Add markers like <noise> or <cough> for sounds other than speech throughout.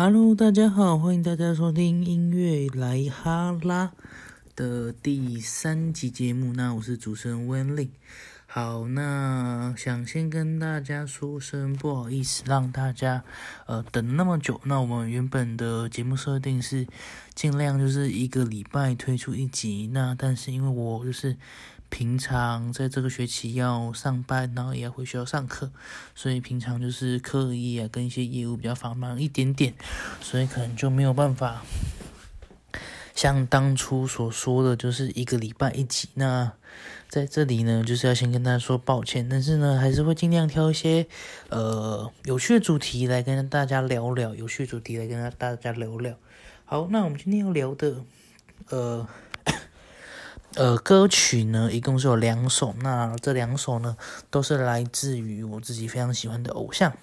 Hello，大家好，欢迎大家收听音乐来哈拉的第三集节目。那我是主持人温令。好，那想先跟大家说声不好意思，让大家呃等那么久。那我们原本的节目设定是尽量就是一个礼拜推出一集。那但是因为我就是平常在这个学期要上班，然后也要回学校上课，所以平常就是课业啊跟一些业务比较繁忙一点点，所以可能就没有办法像当初所说的，就是一个礼拜一集。那在这里呢，就是要先跟大家说抱歉，但是呢，还是会尽量挑一些呃有趣的主题来跟大家聊聊，有趣的主题来跟大家聊聊。好，那我们今天要聊的呃。呃，歌曲呢，一共是有两首。那这两首呢，都是来自于我自己非常喜欢的偶像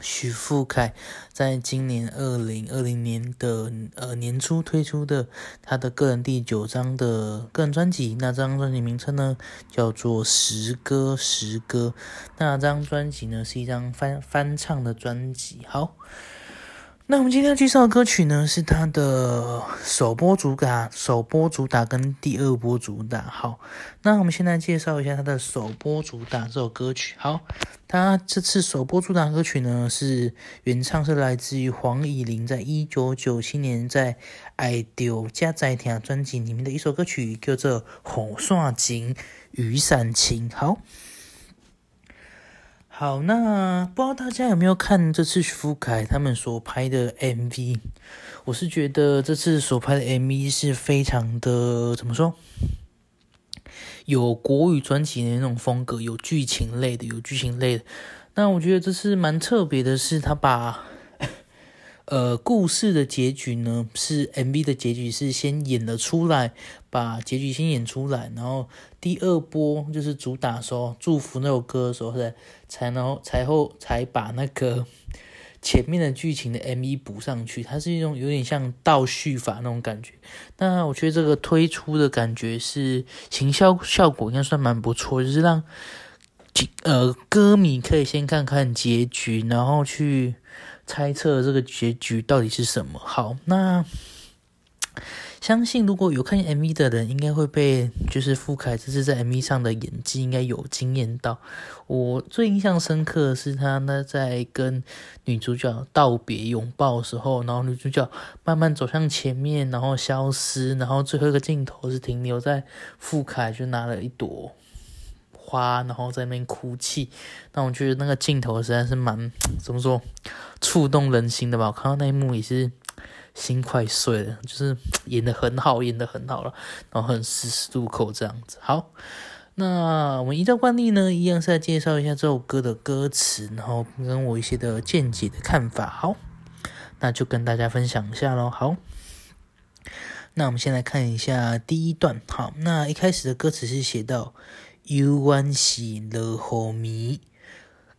许富凯，在今年二零二零年的呃年初推出的他的个人第九张的个人专辑。那这张专辑名称呢，叫做《十歌十歌》。那张专辑呢，是一张翻翻唱的专辑。好。那我们今天要介绍的歌曲呢，是他的首播主打、首播主打跟第二波主打。好，那我们现在介绍一下他的首播主打这首歌曲。好，他这次首播主打歌曲呢，是原唱是来自于黄以玲，在一九九七年在《爱丢加在听》专辑里面的一首歌曲，叫做《红线情雨伞情》。好。好，那不知道大家有没有看这次徐福凯他们所拍的 MV？我是觉得这次所拍的 MV 是非常的怎么说？有国语专辑的那种风格，有剧情类的，有剧情类的。那我觉得这次蛮特别的是，他把。呃，故事的结局呢，是 MV 的结局是先演了出来，把结局先演出来，然后第二波就是主打时候祝福那首歌的时候，才才然后才后才把那个 <laughs> 前面的剧情的 MV 补上去，它是一种有点像倒叙法那种感觉。那我觉得这个推出的感觉是行销效果应该算蛮不错，就是让呃歌迷可以先看看结局，然后去。猜测这个结局到底是什么？好，那相信如果有看 MV 的人，应该会被就是傅凯这次在 MV 上的演技应该有惊艳到。我最印象深刻的是他呢在跟女主角道别拥抱的时候，然后女主角慢慢走向前面，然后消失，然后最后一个镜头是停留在傅凯就拿了一朵。花，然后在那边哭泣，那我觉得那个镜头实在是蛮 <tsk> 怎么说，触动人心的吧。我看到那一幕也是心快碎了，就是 <tsk> 演的很好，演的很好了，然后很丝丝入扣这样子。好，那我们依照惯例呢，一样是来介绍一下这首歌的歌词，然后跟我一些的见解的看法。好，那就跟大家分享一下喽。好，那我们先来看一下第一段。好，那一开始的歌词是写到。犹原是落雨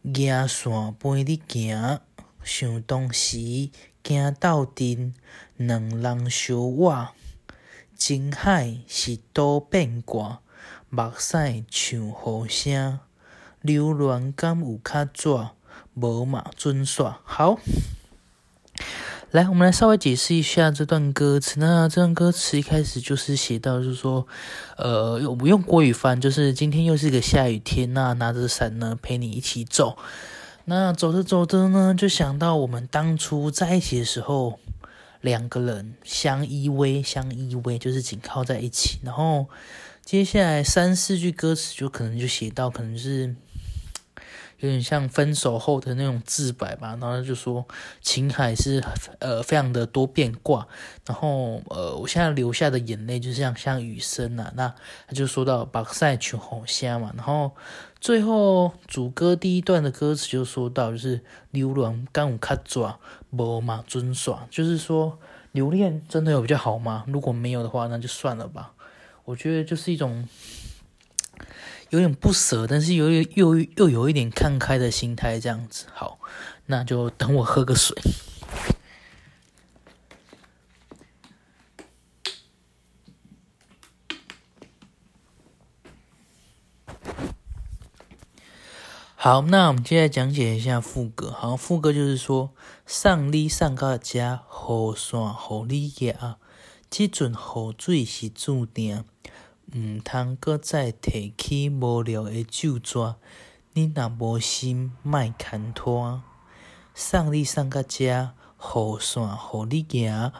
暝，野线陪你行。想当时惊斗阵，两人相偎。情海是多变卦，目屎像雨声。流恋敢有较绝？无嘛准煞。好。来，我们来稍微解释一下这段歌词。那这段歌词一开始就是写到，就是说，呃，我用国语翻，就是今天又是一个下雨天，那拿着伞呢陪你一起走。那走着走着呢，就想到我们当初在一起的时候，两个人相依偎，相依偎，就是紧靠在一起。然后接下来三四句歌词就可能就写到，可能是。有点像分手后的那种自白吧，然后就说情海是呃非常的多变卦，然后呃我现在流下的眼泪就像像雨声呐，那他就说到把赛群红虾嘛，然后最后主歌第一段的歌词就说到就是流浪干有卡爪无嘛尊耍，就是说留恋真的有比较好吗？如果没有的话，那就算了吧。我觉得就是一种。有点不舍，但是又又又有一点看开的心态，这样子好，那就等我喝个水。好，那我们接下来讲解一下副歌。好，副歌就是说，上你上到遮，雨伞互你夹，即阵雨水是注定，毋通搁再提起无聊的旧纸。你若无心，莫牵拖。送你送到遮，雨伞互你行，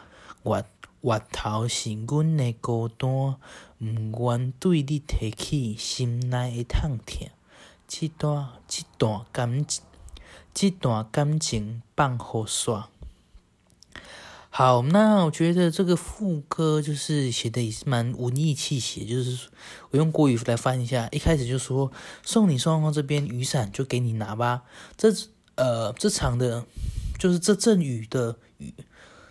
月月头是阮的孤单，毋愿对你提起心内的痛疼。这段这段感即，段感情放雨伞。好，那我觉得这个副歌就是写的也是蛮文艺气息，就是我用国语来翻一下。一开始就说送你双方这边雨伞就给你拿吧。这呃这场的，就是这阵雨的雨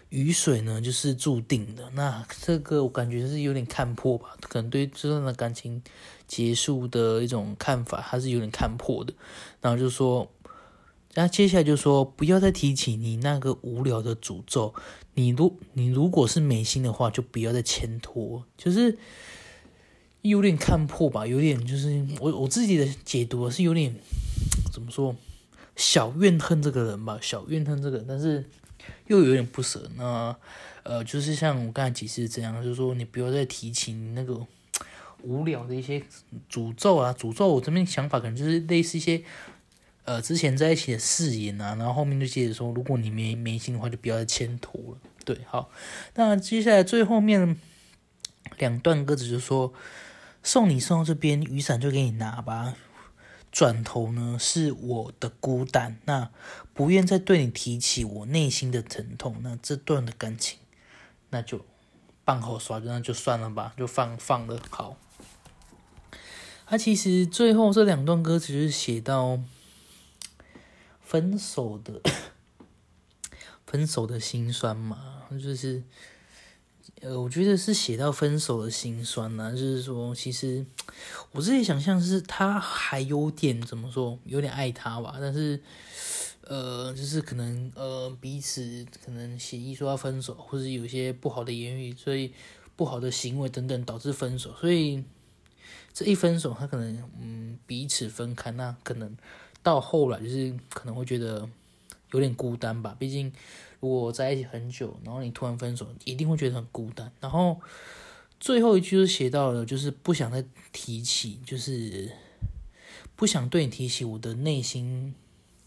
雨水呢，就是注定的。那这个我感觉是有点看破吧，可能对这段的感情。结束的一种看法，他是有点看破的。然后就说，然后接下来就说，不要再提起你那个无聊的诅咒。你如你如果是美心的话，就不要再牵拖。就是有点看破吧，有点就是我我自己的解读是有点 <tsk> 怎么说，小怨恨这个人吧，小怨恨这个，但是又有点不舍。那呃，就是像我刚才解释这样，就是说你不要再提起那个。<tsk> 无聊的一些诅咒啊，诅咒我这边想法可能就是类似一些，呃，之前在一起的誓言啊，然后后面就接着说，如果你没没心的话，就不要再牵拖了。对，好，那接下来最后面两段歌词就说，送你送到这边，雨伞就给你拿吧。转头呢是我的孤单，那不愿再对你提起我内心的疼痛，那这段的感情，那就半后刷，那就算了吧，就放放了，好。他其实最后这两段歌词是写到分手的，<coughs> 分手的心酸嘛，就是呃，我觉得是写到分手的心酸啊，就是说，其实我自己想象是他还有点怎么说，有点爱他吧，但是呃，就是可能呃彼此可能协议说要分手，或者有些不好的言语，所以不好的行为等等导致分手，所以。这一分手，他可能嗯彼此分开，那可能到后来就是可能会觉得有点孤单吧。毕竟如果在一起很久，然后你突然分手，一定会觉得很孤单。然后最后一句就写到了，就是不想再提起，就是不想对你提起我的内心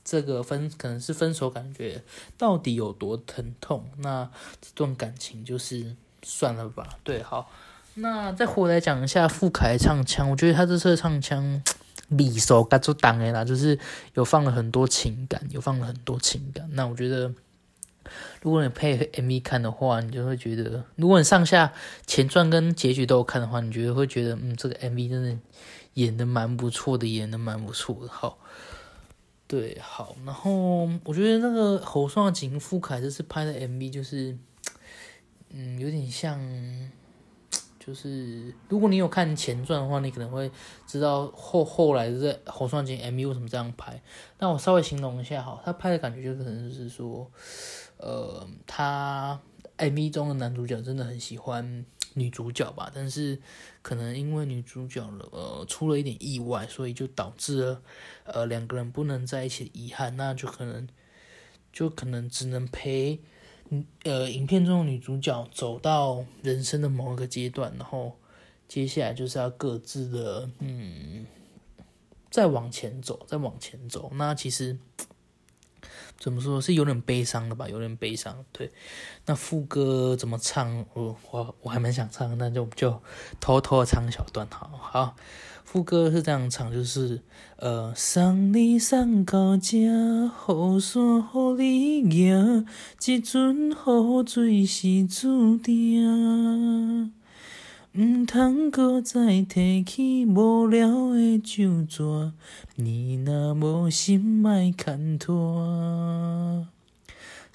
这个分，可能是分手感觉到底有多疼痛。那这段感情就是算了吧。对，好。那再回来讲一下傅凯唱腔，我觉得他这次唱腔利索，嘎做当然啦，就是有放了很多情感，有放了很多情感。那我觉得，如果你配 MV 看的话，你就会觉得，如果你上下前传跟结局都有看的话，你觉得会觉得，嗯，这个 MV 真的演的蛮不错的，演的蛮不错的。好，对，好，然后我觉得那个侯双景傅凯这次拍的 MV 就是，嗯，有点像。就是如果你有看前传的话，你可能会知道后后来的侯双景 MV 为什么这样拍。那我稍微形容一下哈，他拍的感觉就可能就是说，呃，他 MV 中的男主角真的很喜欢女主角吧，但是可能因为女主角了呃出了一点意外，所以就导致了呃两个人不能在一起的遗憾，那就可能就可能只能陪。呃，影片中的女主角走到人生的某一个阶段，然后接下来就是要各自的，嗯，再往前走，再往前走。那其实怎么说是有点悲伤的吧？有点悲伤。对，那副歌怎么唱？我我我还蛮想唱，那就就偷偷的唱小段，好好。副歌是这样唱，就是呃，送你送到这，雨伞互你行，这阵雨水是注定，毋通搁再提起无聊的旧纸，你若无心，莫牵拖。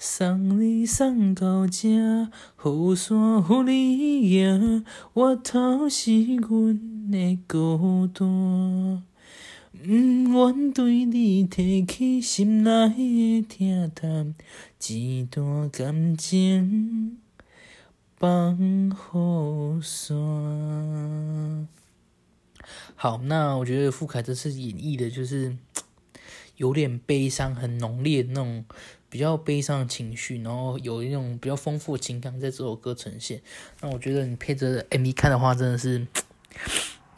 送你送到这，雨伞互你摇，我头是阮的孤单，毋愿对你提起心内的疼痛，一段感情放后算。好，那我觉得傅凯这次演绎的就是。有点悲伤、很浓烈的那种比较悲伤的情绪，然后有一种比较丰富的情感在这首歌呈现。那我觉得你配着 MV 看的话，真的是。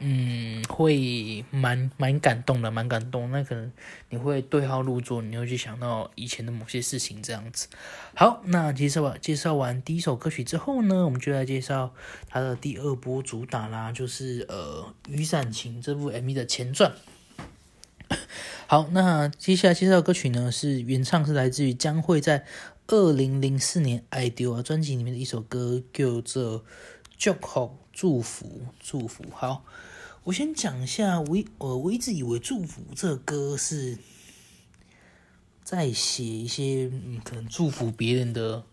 嗯，会蛮蛮感动的，蛮感动。那可能你会对号入座，你会去想到以前的某些事情这样子。好，那介绍完介绍完第一首歌曲之后呢，我们就来介绍它的第二波主打啦，就是呃《雨伞情》这部 MV 的前传。好，那接下来介绍歌曲呢，是原唱是来自于将会在二零零四年《爱丢》啊专辑里面的一首歌，叫做《祝福祝福祝福》。好。我先讲一下，我我我一直以为《祝福》这歌是在写一些嗯，可能祝福别人的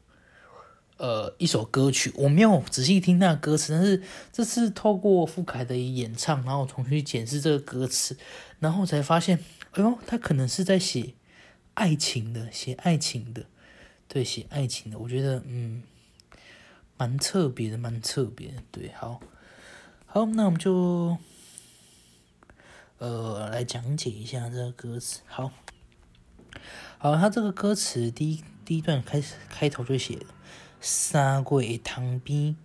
呃一首歌曲。我没有仔细听那歌词，但是这次透过傅凯的演唱，然后重新检视这个歌词，然后才发现，哎呦，他可能是在写爱情的，写爱情的，对，写爱情的。我觉得嗯，蛮特别的，蛮特别的。对，好，好，那我们就。呃，来讲解一下这个歌词。好，好，他这个歌词第一第一段开始开头就写了：三月塘边，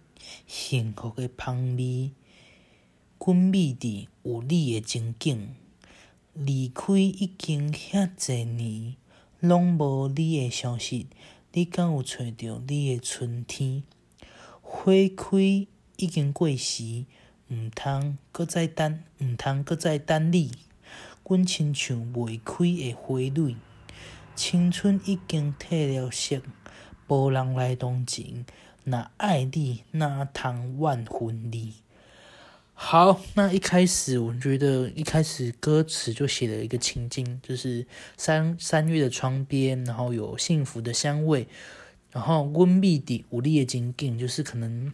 幸福的香味，滚蜜地有你的情景。离开已经遐侪年，拢无你的消息。你敢有找到你的春天？花开已经过时。毋通搁再等，毋通搁再等你。阮亲像未开的花蕊，青春已经褪了色，无人来同情。若爱你，哪通万分离？好，那一开始我觉得一开始歌词就写了一个情境，就是三三月的窗边，然后有幸福的香味，然后温蜜的无力的情景，就是可能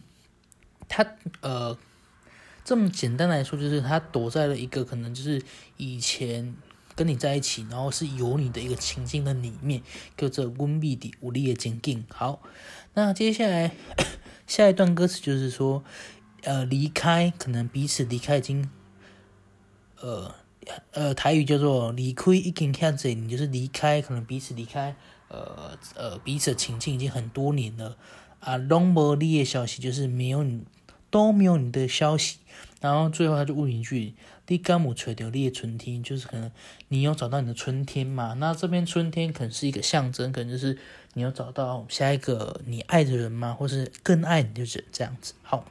他呃。这么简单来说，就是他躲在了一个可能就是以前跟你在一起，然后是有你的一个情境的里面，叫做温密的无力的情境。好，那接下来 <coughs> 下一段歌词就是说，呃，离开，可能彼此离开已经，呃呃，台语叫做离开已经看着你就是离开，可能彼此离开，呃呃，彼此的情境已经很多年了啊。long 无你的消息就是没有你。都没有你的消息，然后最后他就问一句：“你敢有找到你春天？”就是可能你有找到你的春天嘛？那这边春天可能是一个象征，可能就是你要找到下一个你爱的人吗？或是更爱你的人这样子。好。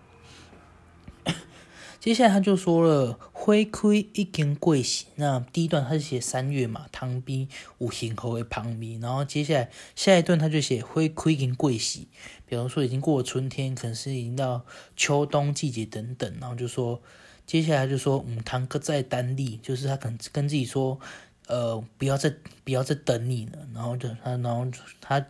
接下来他就说了，花开已经过时。那第一段他是写三月嘛，塘边有幸福的旁边。然后接下来下一段他就写花开已经过时，比方说已经过了春天，可能是已经到秋冬季节等等。然后就说接下来就说，嗯，堂哥在单立，就是他可能跟自己说，呃，不要再不要再等你了。然后就他，然后他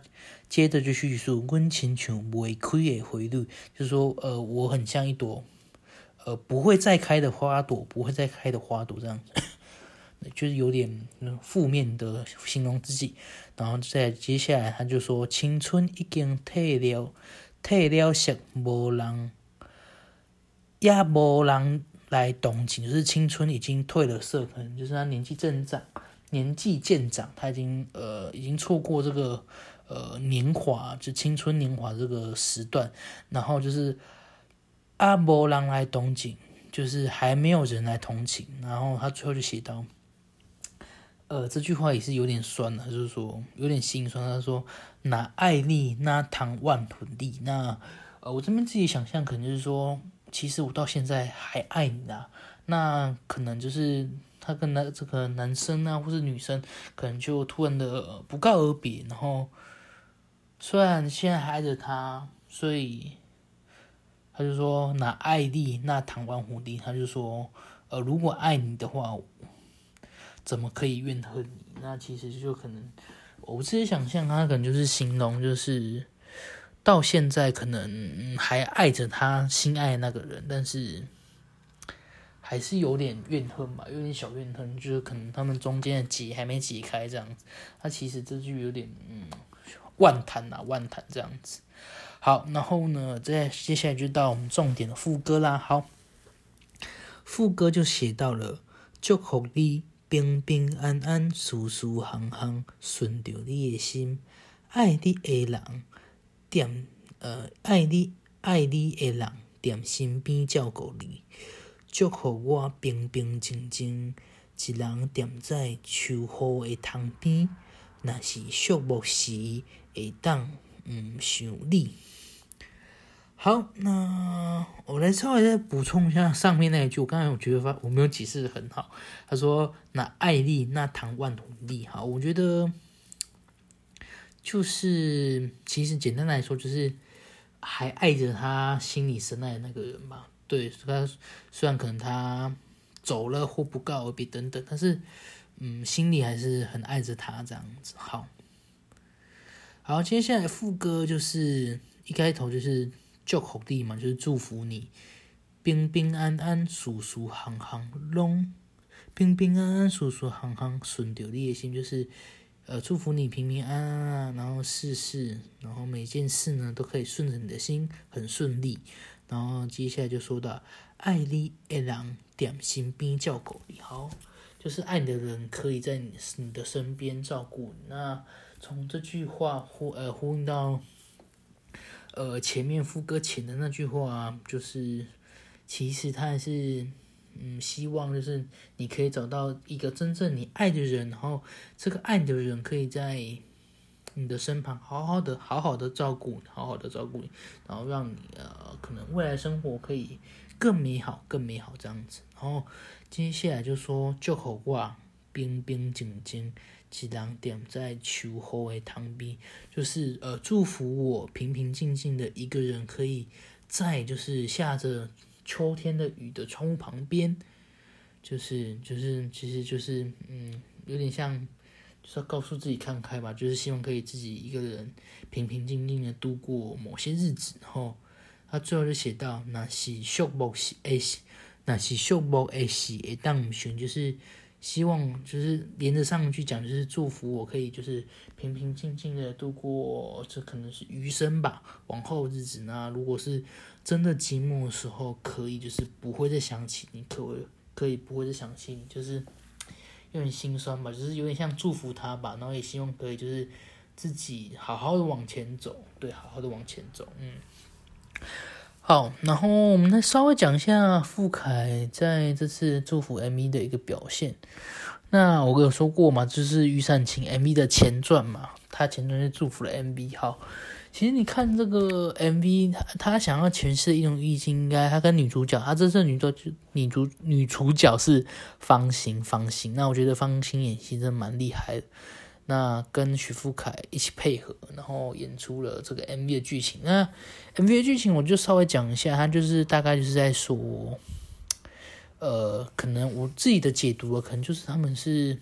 接着就叙述，温情像未开的花蕊，就是说，呃，我很像一朵。呃，不会再开的花朵，不会再开的花朵，这样，就是有点负面的形容自己。然后再接下来，他就说：“青春已经褪了，褪了色，无人也无人来动情。”就是青春已经褪了色，可能就是他年纪增长，年纪渐长，他已经呃，已经错过这个呃年华，就青春年华这个时段。然后就是。阿波人来同情，就是还没有人来同情。然后他最后就写到，呃，这句话也是有点酸的，就是说有点心酸。他说：“拿爱丽，那唐万土地。”那呃，我这边自己想象，可能就是说，其实我到现在还爱你啊。那可能就是他跟那这个男生啊，或是女生，可能就突然的不告而别。然后虽然现在还爱着他，所以。他就说：“那爱丽，那唐万虎地。”他就说：“呃，如果爱你的话，怎么可以怨恨你？那其实就可能，我自己想象，他可能就是形容，就是到现在可能还爱着他心爱的那个人，但是还是有点怨恨吧，有点小怨恨，就是可能他们中间的结还没解开这样子。他其实这句有点嗯，万谈啊，万谈这样子。”好，然后呢，再接下来就到我们重点的副歌啦。好，副歌就写到了：祝福你平平安安、舒舒行行，顺着你的心。爱你的人，踮呃，爱你爱你的人，踮身边照顾你，祝福我平平静静，一人踮在秋雨的窗边。若是寂寞时，会当毋想你。好，那我来稍微再补充一下上面那一句。我刚才我觉得发我没有解释的很好。他说：“那爱丽那唐万土利。”哈，我觉得就是其实简单来说，就是还爱着他心里深爱的那个人吧。对他虽然可能他走了或不告而别等等，但是嗯，心里还是很爱着他这样子。好，好，接下来副歌就是一开头就是。祝福你嘛，就是祝福你平平安安、舒舒航航，拢平平安安、舒舒航航，顺着你的心，就是呃祝福你平平安安，然后事事，然后每件事呢都可以顺着你的心，很顺利。然后接下来就说到爱你的人点心边照顾你，好，就是爱你的人可以在你你的身边照顾你。那从这句话呼呃呼应到。呃，前面副歌前的那句话就是，其实他还是，嗯，希望就是你可以找到一个真正你爱的人，然后这个爱你的人可以在你的身旁好好的、好好的照顾你，好好的照顾你，然后让你呃，可能未来生活可以更美好、更美好这样子。然后接下来就说就口话，冰冰晶晶。几两点在秋雨的塘边，就是呃祝福我平平静静的一个人，可以在就是下着秋天的雨的窗户旁边，就是就是其实就是嗯有点像就是要告诉自己看开吧，就是希望可以自己一个人平平静静的度过某些日子。然后他最后就写到那是树木是，那是树木诶是会当选就是。希望就是连着上去讲，就是祝福我可以就是平平静静的度过这可能是余生吧，往后日子呢，如果是真的寂寞的时候，可以就是不会再想起你，可可以不会再想起你，就是有点心酸吧，就是有点像祝福他吧，然后也希望可以就是自己好好的往前走，对，好好的往前走，嗯。好，然后我们再稍微讲一下傅凯在这次祝福 MV 的一个表现。那我有说过嘛，就是《御善情》MV 的前传嘛，他前传是祝福了 MV。好，其实你看这个 MV，他他想要诠释一种意境，应该他跟女主角，他这次女主角女主女主角是方形方形。那我觉得方形演戏真的蛮厉害的。那跟徐富凯一起配合，然后演出了这个 MV 的剧情。那 MV 的剧情我就稍微讲一下，他就是大概就是在说，呃，可能我自己的解读了，可能就是他们是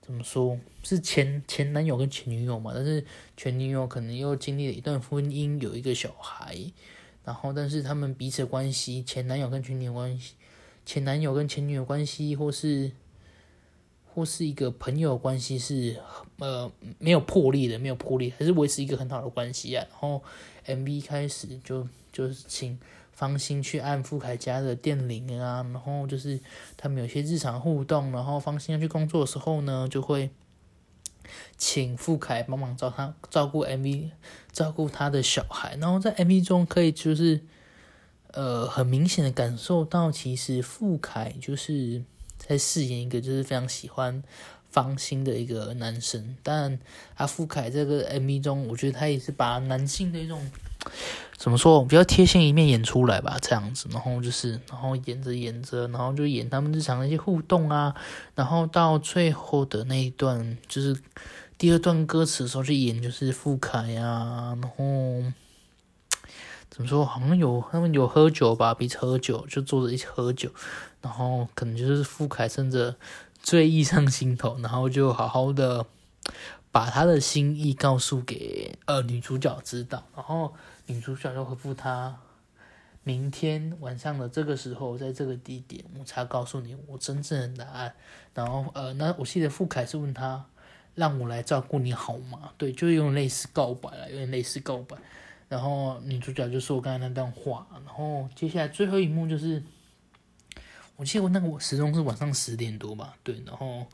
怎么说，是前前男友跟前女友嘛，但是前女友可能又经历了一段婚姻，有一个小孩，然后但是他们彼此关系，前男友跟前女友关系，前男友跟前女友关系，或是。或是一个朋友关系是呃没有破裂的，没有破裂，还是维持一个很好的关系啊。然后 MV 开始就就是请方心去按傅凯家的电铃啊，然后就是他们有些日常互动，然后方心要去工作的时候呢，就会请傅凯帮忙照他照顾 MV，照顾他的小孩。然后在 MV 中可以就是呃很明显的感受到，其实傅凯就是。在饰演一个就是非常喜欢芳心的一个男生，但阿富凯这个 MV 中，我觉得他也是把男性的一种怎么说比较贴心一面演出来吧，这样子，然后就是，然后演着演着，然后就演他们日常的一些互动啊，然后到最后的那一段，就是第二段歌词的时候去演，就是富凯呀，然后。怎么说？好像有他们有喝酒吧，彼此喝酒，就坐着一起喝酒，然后可能就是傅凯趁着醉意上心头，然后就好好的把他的心意告诉给呃女主角知道，然后女主角就回复他：明天晚上的这个时候，在这个地点，我才告诉你我真正的答案。然后呃，那我记得傅凯是问他，让我来照顾你好吗？对，就是用类似告白了，有点类似告白。然后女主角就说我刚才那段话，然后接下来最后一幕就是，我记得我那个我时钟是晚上十点多吧，对，然后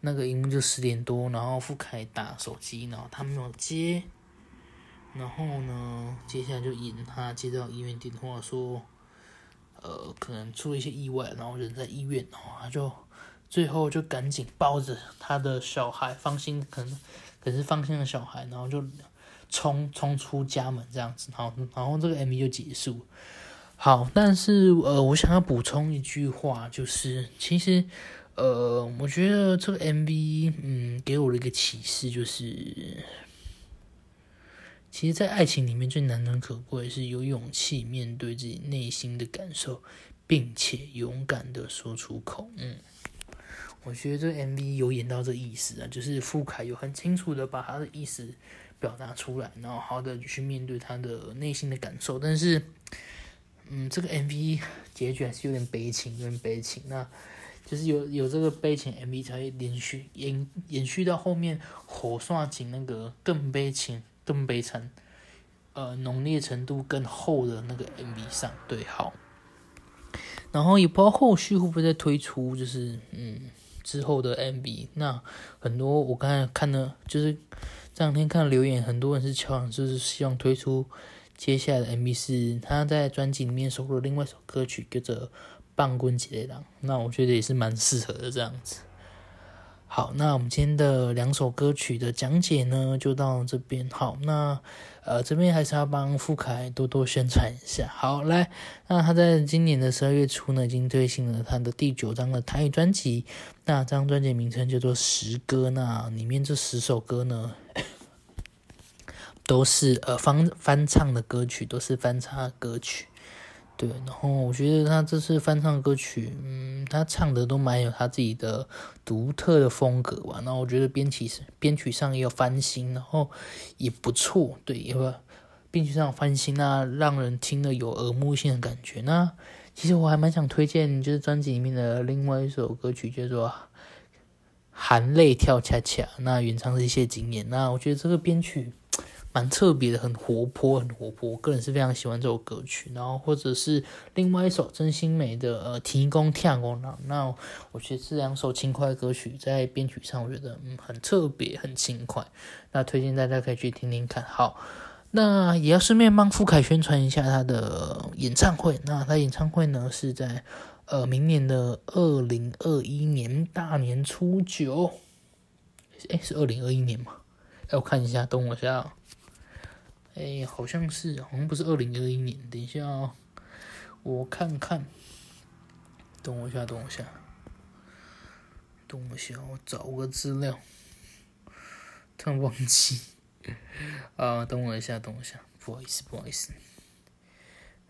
那个荧幕就十点多，然后傅凯打手机，然后他没有接，然后呢，接下来就引他接到医院电话说，呃，可能出了一些意外，然后人在医院，然后他就最后就赶紧抱着他的小孩，放心，可能可是放心的小孩，然后就冲冲出家门这样子，然后然后这个 MV 就结束。好，但是呃，我想要补充一句话，就是其实呃，我觉得这个 MV 嗯，给我了一个启示，就是其实，在爱情里面最难能可贵是有勇气面对自己内心的感受，并且勇敢的说出口。嗯，我觉得这个 MV 有演到这意思啊，就是傅凯有很清楚的把他的意思表达出来，然后好的去面对他的内心的感受，但是。嗯，这个 MV 结局还是有点悲情，有点悲情。那就是有有这个悲情 MV 才会连续延延续到后面火刷情那个更悲情、更悲惨，呃，浓烈程度更厚的那个 MV 上。对，好。然后也不知道后续会不会再推出，就是嗯之后的 MV。那很多我刚才看了，就是这两天看留言，很多人是敲，就是希望推出。接下来的 MV 是他在专辑里面收录另外一首歌曲，叫做《棒棍节的郎》，那我觉得也是蛮适合的这样子。好，那我们今天的两首歌曲的讲解呢，就到这边。好，那呃这边还是要帮傅凯多多宣传一下。好，来，那他在今年的十二月初呢，已经推行了他的第九张的台语专辑，那张专辑名称叫做《十歌》，那里面这十首歌呢。都是呃翻翻唱的歌曲，都是翻唱歌曲，对。然后我觉得他这次翻唱歌曲，嗯，他唱的都蛮有他自己的独特的风格吧。那我觉得编曲编曲上也有翻新，然后也不错，对，因为编曲上翻新啊，让人听了有耳目性的感觉。那其实我还蛮想推荐，就是专辑里面的另外一首歌曲，叫做《含泪跳恰恰》，那原唱是谢金燕。那我觉得这个编曲。蛮特别的，很活泼，很活泼。我个人是非常喜欢这首歌曲。然后或者是另外一首真心美的呃提供跳工那那我觉得这两首轻快歌曲在编曲上，我觉得嗯很特别，很轻快。那推荐大家可以去听听看。好，那也要顺便帮傅凯宣传一下他的演唱会。那他演唱会呢是在呃明年的二零二一年大年初九。哎，是二零二一年吗？哎，我看一下，等我一下。哎，好像是，好像不是二零二一年。等一下哦，我看看。等我一下，等我一下，等我一下，我找个资料。突然忘记。<laughs> 啊，等我一下，等我一下，不好意思，不好意思。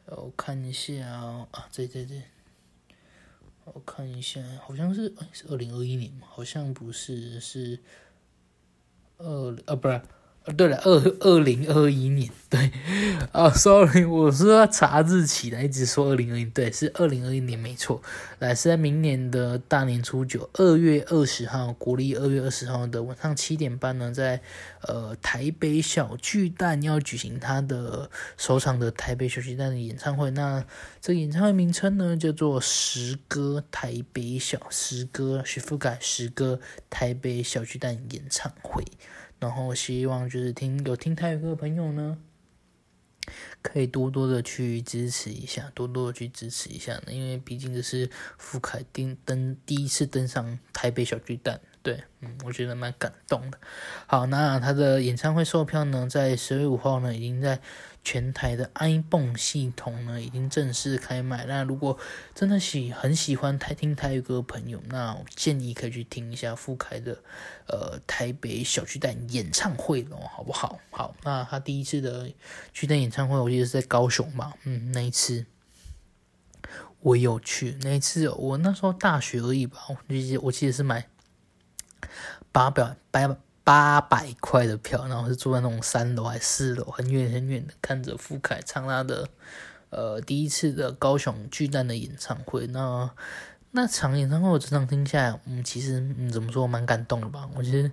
我看一下啊，这这这，我看一下，好像是是二零二一年嘛？好像不是，是二啊，不是。对了，二二零二一年，对，啊，sorry，我是要查日期的，一直说二零二一，对，是二零二一年，没错，来是在明年的大年初九，二月二十号，国历二月二十号的晚上七点半呢，在呃台北小巨蛋要举行他的首场的台北小巨蛋的演唱会，那这个演唱会名称呢叫做十歌台北小十歌徐福改十歌台北小巨蛋演唱会。然后希望就是听有听泰语歌的朋友呢，可以多多的去支持一下，多多的去支持一下呢，因为毕竟这是傅凯丁登第一次登上台北小巨蛋，对，嗯，我觉得蛮感动的。好，那他的演唱会售票呢，在十月五号呢，已经在。全台的 iPhone 系统呢，已经正式开卖。那如果真的喜很喜欢台听台语歌的朋友，那我建议可以去听一下傅凯的呃台北小巨蛋演唱会咯，好不好？好，那他第一次的巨蛋演唱会，我记得是在高雄嘛，嗯，那一次我有去，那一次我那时候大学而已吧，我记得我记得是买八百八。八百块的票，然后是坐在那种三楼还是四楼，很远很远的看着傅凯唱他的呃第一次的高雄巨蛋的演唱会。那那场演唱会我整场听下来，嗯，其实嗯怎么说，蛮感动的吧？我其实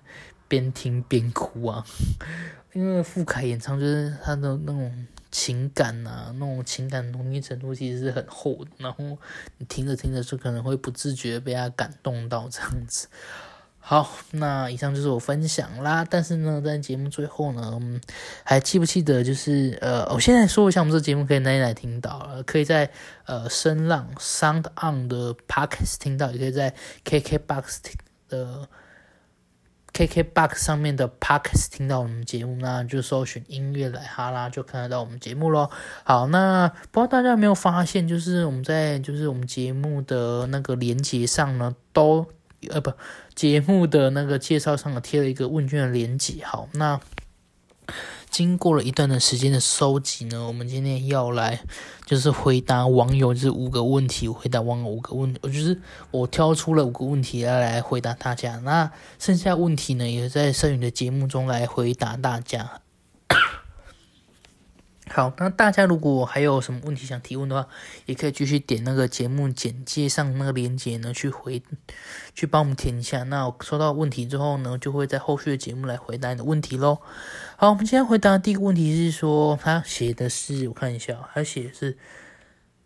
边听边哭啊，<laughs> 因为傅凯演唱就是他的那种情感呐，那种情感浓密程度其实是很厚的。然后你听着听着就可能会不自觉被他感动到这样子。好，那以上就是我分享啦。但是呢，在节目最后呢，还记不记得就是呃，我现在说一下，我们这节目可以哪里来听到？呃，可以在呃声浪 Sound On 的 Podcast 听到，也可以在 KKBox 的 KKBox 上面的 Podcast 听到我们节目。那就搜寻音乐来哈啦，就看得到我们节目咯。好，那不知道大家有没有发现，就是我们在就是我们节目的那个连接上呢，都。呃，不，节目的那个介绍上贴了一个问卷的连接。好，那经过了一段的时间的收集呢，我们今天要来就是回答网友这五个问题，回答网友五个问，我就是我挑出了五个问题要来回答大家。那剩下问题呢，也在剩余的节目中来回答大家。好，那大家如果还有什么问题想提问的话，也可以继续点那个节目简介上那个链接呢，去回，去帮我们填一下。那我收到问题之后呢，就会在后续的节目来回答你的问题喽。好，我们今天回答第一个问题是说，他写的是，我看一下，他写的是。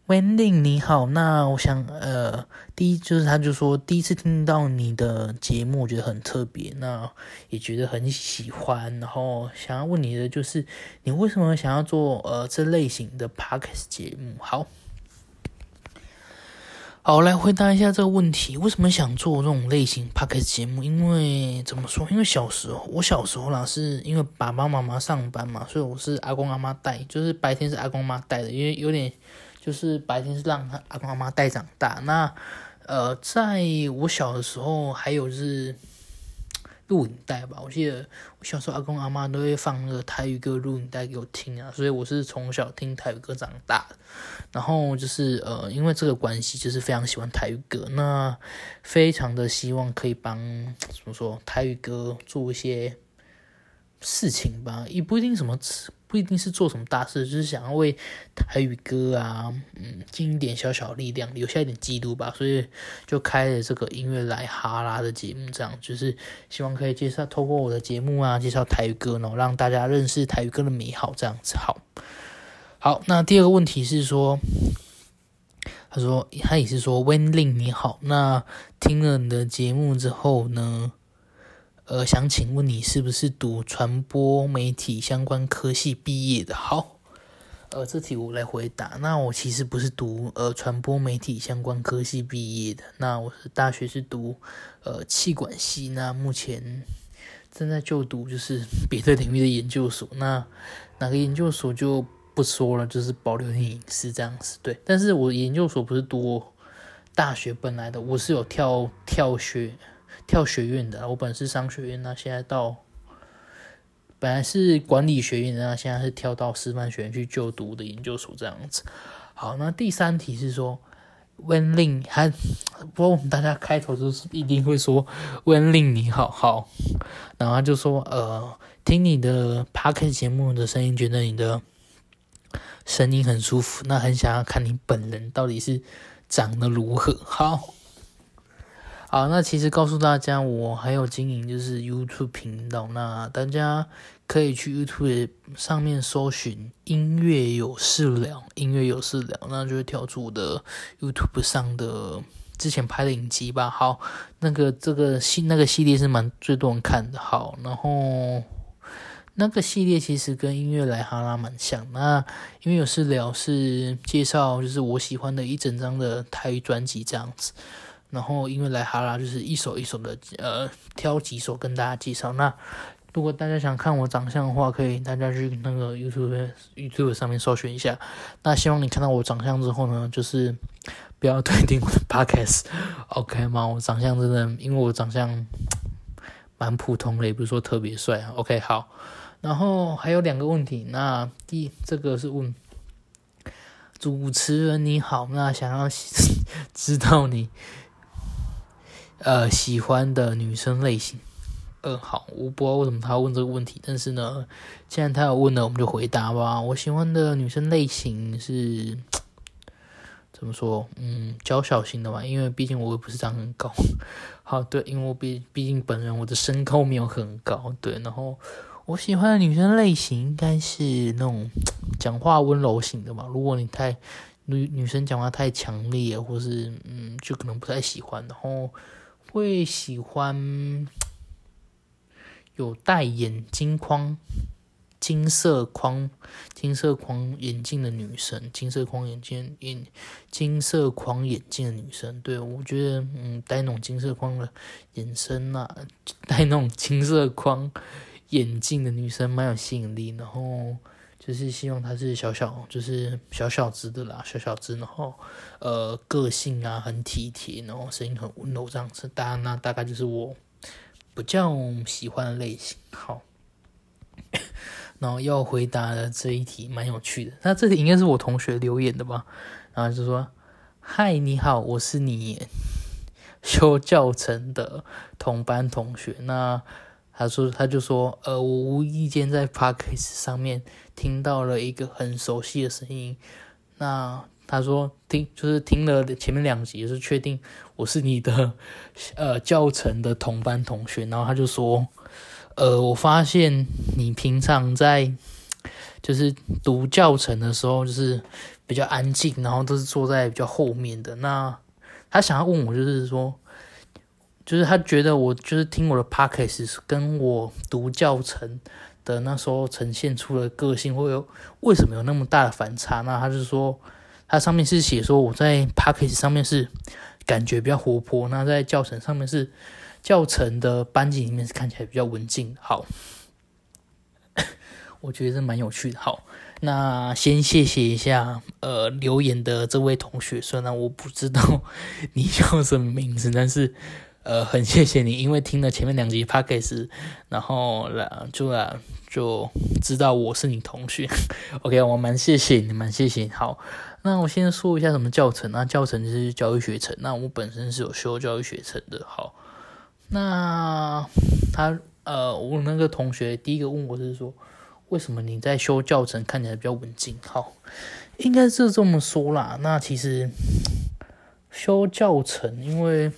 温令你好，那我想，呃，第一就是他就说第一次听到你的节目，我觉得很特别，那也觉得很喜欢，然后想要问你的就是，你为什么想要做呃这类型的 podcast 节目？好，好，来回答一下这个问题，为什么想做这种类型 podcast 节目？因为怎么说？因为小时候，我小时候啦，是因为爸爸妈妈上班嘛，所以我是阿公阿妈带，就是白天是阿公妈带的，因为有点。就是白天是让他阿公阿妈带长大，那呃，在我小的时候，还有是录影带吧。我记得我小时候阿公阿妈都会放那个台语歌录影带给我听啊，所以我是从小听台语歌长大的。然后就是呃，因为这个关系，就是非常喜欢台语歌，那非常的希望可以帮怎么说台语歌做一些事情吧，也不一定什么。不一定是做什么大事，就是想要为台语歌啊，嗯，尽一点小小力量，留下一点记录吧。所以就开了这个音乐来哈拉的节目，这样就是希望可以介绍，透过我的节目啊，介绍台语歌呢，让大家认识台语歌的美好，这样子。好，好，那第二个问题是说，他说他也是说温令你好，那听了你的节目之后呢？呃，想请问你是不是读传播媒体相关科系毕业的？好，呃，这题我来回答。那我其实不是读呃传播媒体相关科系毕业的，那我是大学是读呃气管系，那目前正在就读就是 <laughs> 别的领域的研究所。那哪个研究所就不说了，就是保留点隐私这样子。对，但是我研究所不是读大学本来的，我是有跳跳学。跳学院的，我本是商学院，那现在到本来是管理学院，那现在是跳到师范学院去就读的研究所这样子。好，那第三题是说温令，还不过我们大家开头就是一定会说温令你好，好，然后他就说呃，听你的 p a r k 节目的声音，觉得你的声音很舒服，那很想要看你本人到底是长得如何，好。好，那其实告诉大家，我还有经营就是 YouTube 频道，那大家可以去 YouTube 上面搜寻“音乐有事了”，音乐有事了，那就会跳出我的 YouTube 上的之前拍的影集吧。好，那个这个系那个系列是蛮最多人看的。好，然后那个系列其实跟音乐来哈拉蛮像。那音乐有事了是介绍就是我喜欢的一整张的台语专辑这样子。然后因为来哈拉就是一首一首的，呃，挑几首跟大家介绍。那如果大家想看我长相的话，可以大家去那个 YouTube YouTube 上面搜寻一下。那希望你看到我长相之后呢，就是不要退订我的 Podcast，OK <laughs> 吗？我长相真的，因为我长相蛮普通的，也不是说特别帅。OK，好。然后还有两个问题，那第这个是问主持人你好，那想要 <laughs> 知道你。呃，喜欢的女生类型，嗯，好，我不知道为什么他要问这个问题，但是呢，既然他要问了，我们就回答吧。我喜欢的女生类型是怎么说？嗯，娇小型的吧，因为毕竟我也不是长很高。<laughs> 好，对，因为我毕毕竟本人我的身高没有很高，对。然后我喜欢的女生类型应该是那种 <tsk> 讲话温柔型的嘛。如果你太女女生讲话太强烈，或是嗯，就可能不太喜欢。然后会喜欢有戴眼镜框。金色框、金色框眼镜的女生，金色框眼镜眼金色框眼镜的女生，对我觉得，嗯，戴那种金色框的眼生啊，<laughs> 戴那种金色框眼镜的女生蛮有吸引力。然后就是希望他是小小，就是小小只的啦，小小只，然后呃，个性啊很体贴，然后声音很温柔这样子。大那大概就是我比较喜欢的类型。好。然后要回答的这一题蛮有趣的，那这题应该是我同学留言的吧？然后就说：“嗨，你好，我是你修教程的同班同学。”那他说他就说：“呃，我无意间在 Podcast 上面听到了一个很熟悉的声音。”那他说听就是听了前面两集，是确定我是你的呃教程的同班同学。然后他就说。呃，我发现你平常在就是读教程的时候，就是比较安静，然后都是坐在比较后面的。那他想要问我，就是说，就是他觉得我就是听我的 podcast 跟我读教程的那时候呈现出的个性会有为什么有那么大的反差？那他就说，他上面是写说我在 podcast 上面是感觉比较活泼，那在教程上面是。教程的班级里面是看起来比较文静。好，<laughs> 我觉得是蛮有趣的。好，那先谢谢一下呃留言的这位同学，虽然我不知道 <laughs> 你叫什么名字，但是呃很谢谢你，因为听了前面两集 p o c a 然后啦就啦就知道我是你同学。<laughs> OK，我蛮谢谢你，蛮谢谢你。好，那我先说一下什么教程。那教程就是教育学程。那我本身是有修教育学程的。好。那他呃，我那个同学第一个问我是说，为什么你在修教程看起来比较文静？好，应该是这么说啦。那其实修教程，因为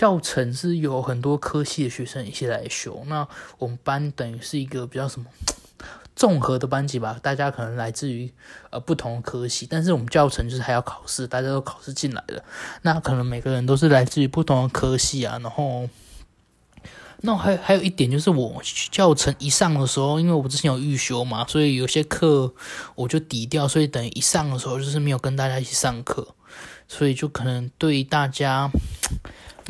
教程是有很多科系的学生一起来修。那我们班等于是一个比较什么综合的班级吧，大家可能来自于呃不同的科系，但是我们教程就是还要考试，大家都考试进来的。那可能每个人都是来自于不同的科系啊，然后。那还还有一点就是，我教程一上的时候，因为我之前有预修嘛，所以有些课我就抵掉，所以等于一上的时候就是没有跟大家一起上课，所以就可能对大家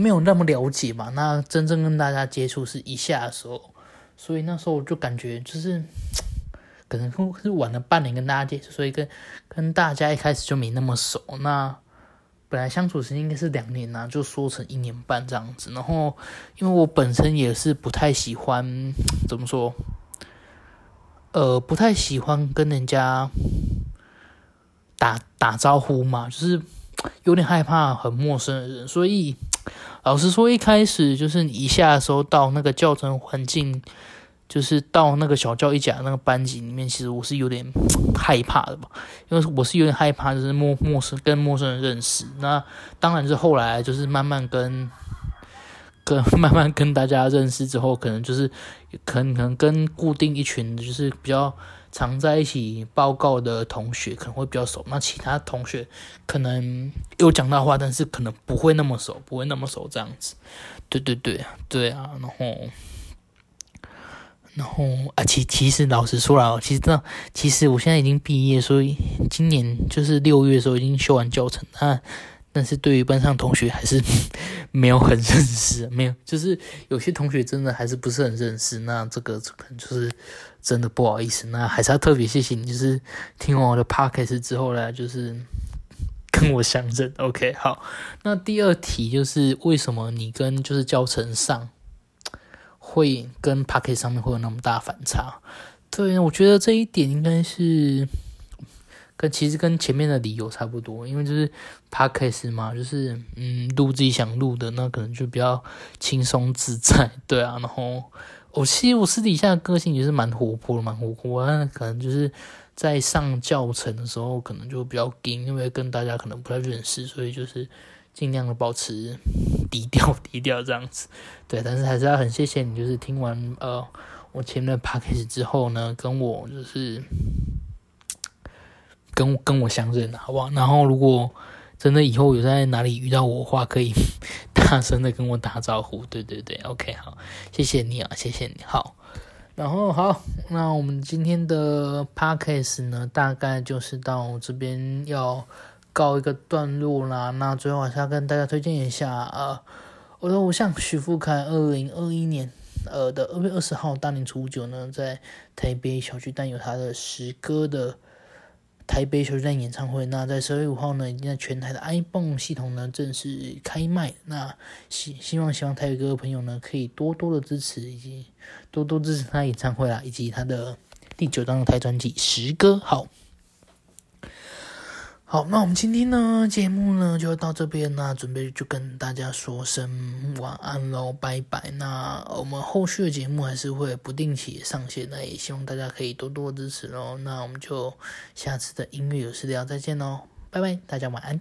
没有那么了解嘛。那真正跟大家接触是一下的时候，所以那时候我就感觉就是可能是晚了半年跟大家接触，所以跟跟大家一开始就没那么熟。那本来相处时间应该是两年呐，就说成一年半这样子。然后，因为我本身也是不太喜欢怎么说，呃，不太喜欢跟人家打打招呼嘛，就是有点害怕很陌生的人。所以，老实说，一开始就是你一下的时候到那个教程环境。就是到那个小教一甲那个班级里面，其实我是有点害怕的吧，因为我是有点害怕，就是陌陌生跟陌生人认识。那当然是后来就是慢慢跟跟 <laughs> 慢慢跟大家认识之后，可能就是可能可能跟固定一群就是比较常在一起报告的同学可能会比较熟。那其他同学可能有讲到话，但是可能不会那么熟，不会那么熟这样子。对对对，对啊，然后。然后啊，其其实老实说了，其实这其实我现在已经毕业，所以今年就是六月的时候已经修完教程啊。但是对于班上同学还是 <laughs> 没有很认识，没有，就是有些同学真的还是不是很认识。那这个可能就是真的不好意思。那还是要特别谢谢你，就是听完我的 podcast 之后呢，就是跟我相认。OK，好。那第二题就是为什么你跟就是教程上？会跟 podcast 上面会有那么大反差，对，我觉得这一点应该是跟其实跟前面的理由差不多，因为就是 podcast 嘛，就是嗯录自己想录的，那可能就比较轻松自在，对啊。然后我其实我私底下个性也是蛮活泼的，蛮活泼，但可能就是在上教程的时候，可能就比较紧，因为跟大家可能不太认识，所以就是。尽量的保持低调低调这样子，对，但是还是要很谢谢你，就是听完呃我前面的 p a c k a g e 之后呢，跟我就是跟跟我相认，好不好？然后如果真的以后有在哪里遇到我的话，可以大声的跟我打招呼。对对对，OK，好，谢谢你啊，谢谢你好。然后好，那我们今天的 podcast 呢，大概就是到这边要告一个段落啦。那最后还是要跟大家推荐一下啊，我的偶像许富凯，二零二一年呃的二月二十号大年初九呢，在台北小巨蛋有他的十歌的。台北首站演唱会，那在十二月五号呢，已经在全台的 iPhone 系统呢正式开卖。那希希望希望台北各位朋友呢，可以多多的支持，以及多多支持他演唱会啦，以及他的第九张台专辑《十歌》。好。好，那我们今天呢节目呢就到这边啦，准备就跟大家说声晚安喽，拜拜。那我们后续的节目还是会不定期上线，那也希望大家可以多多支持喽。那我们就下次的音乐有事聊再见喽，拜拜，大家晚安。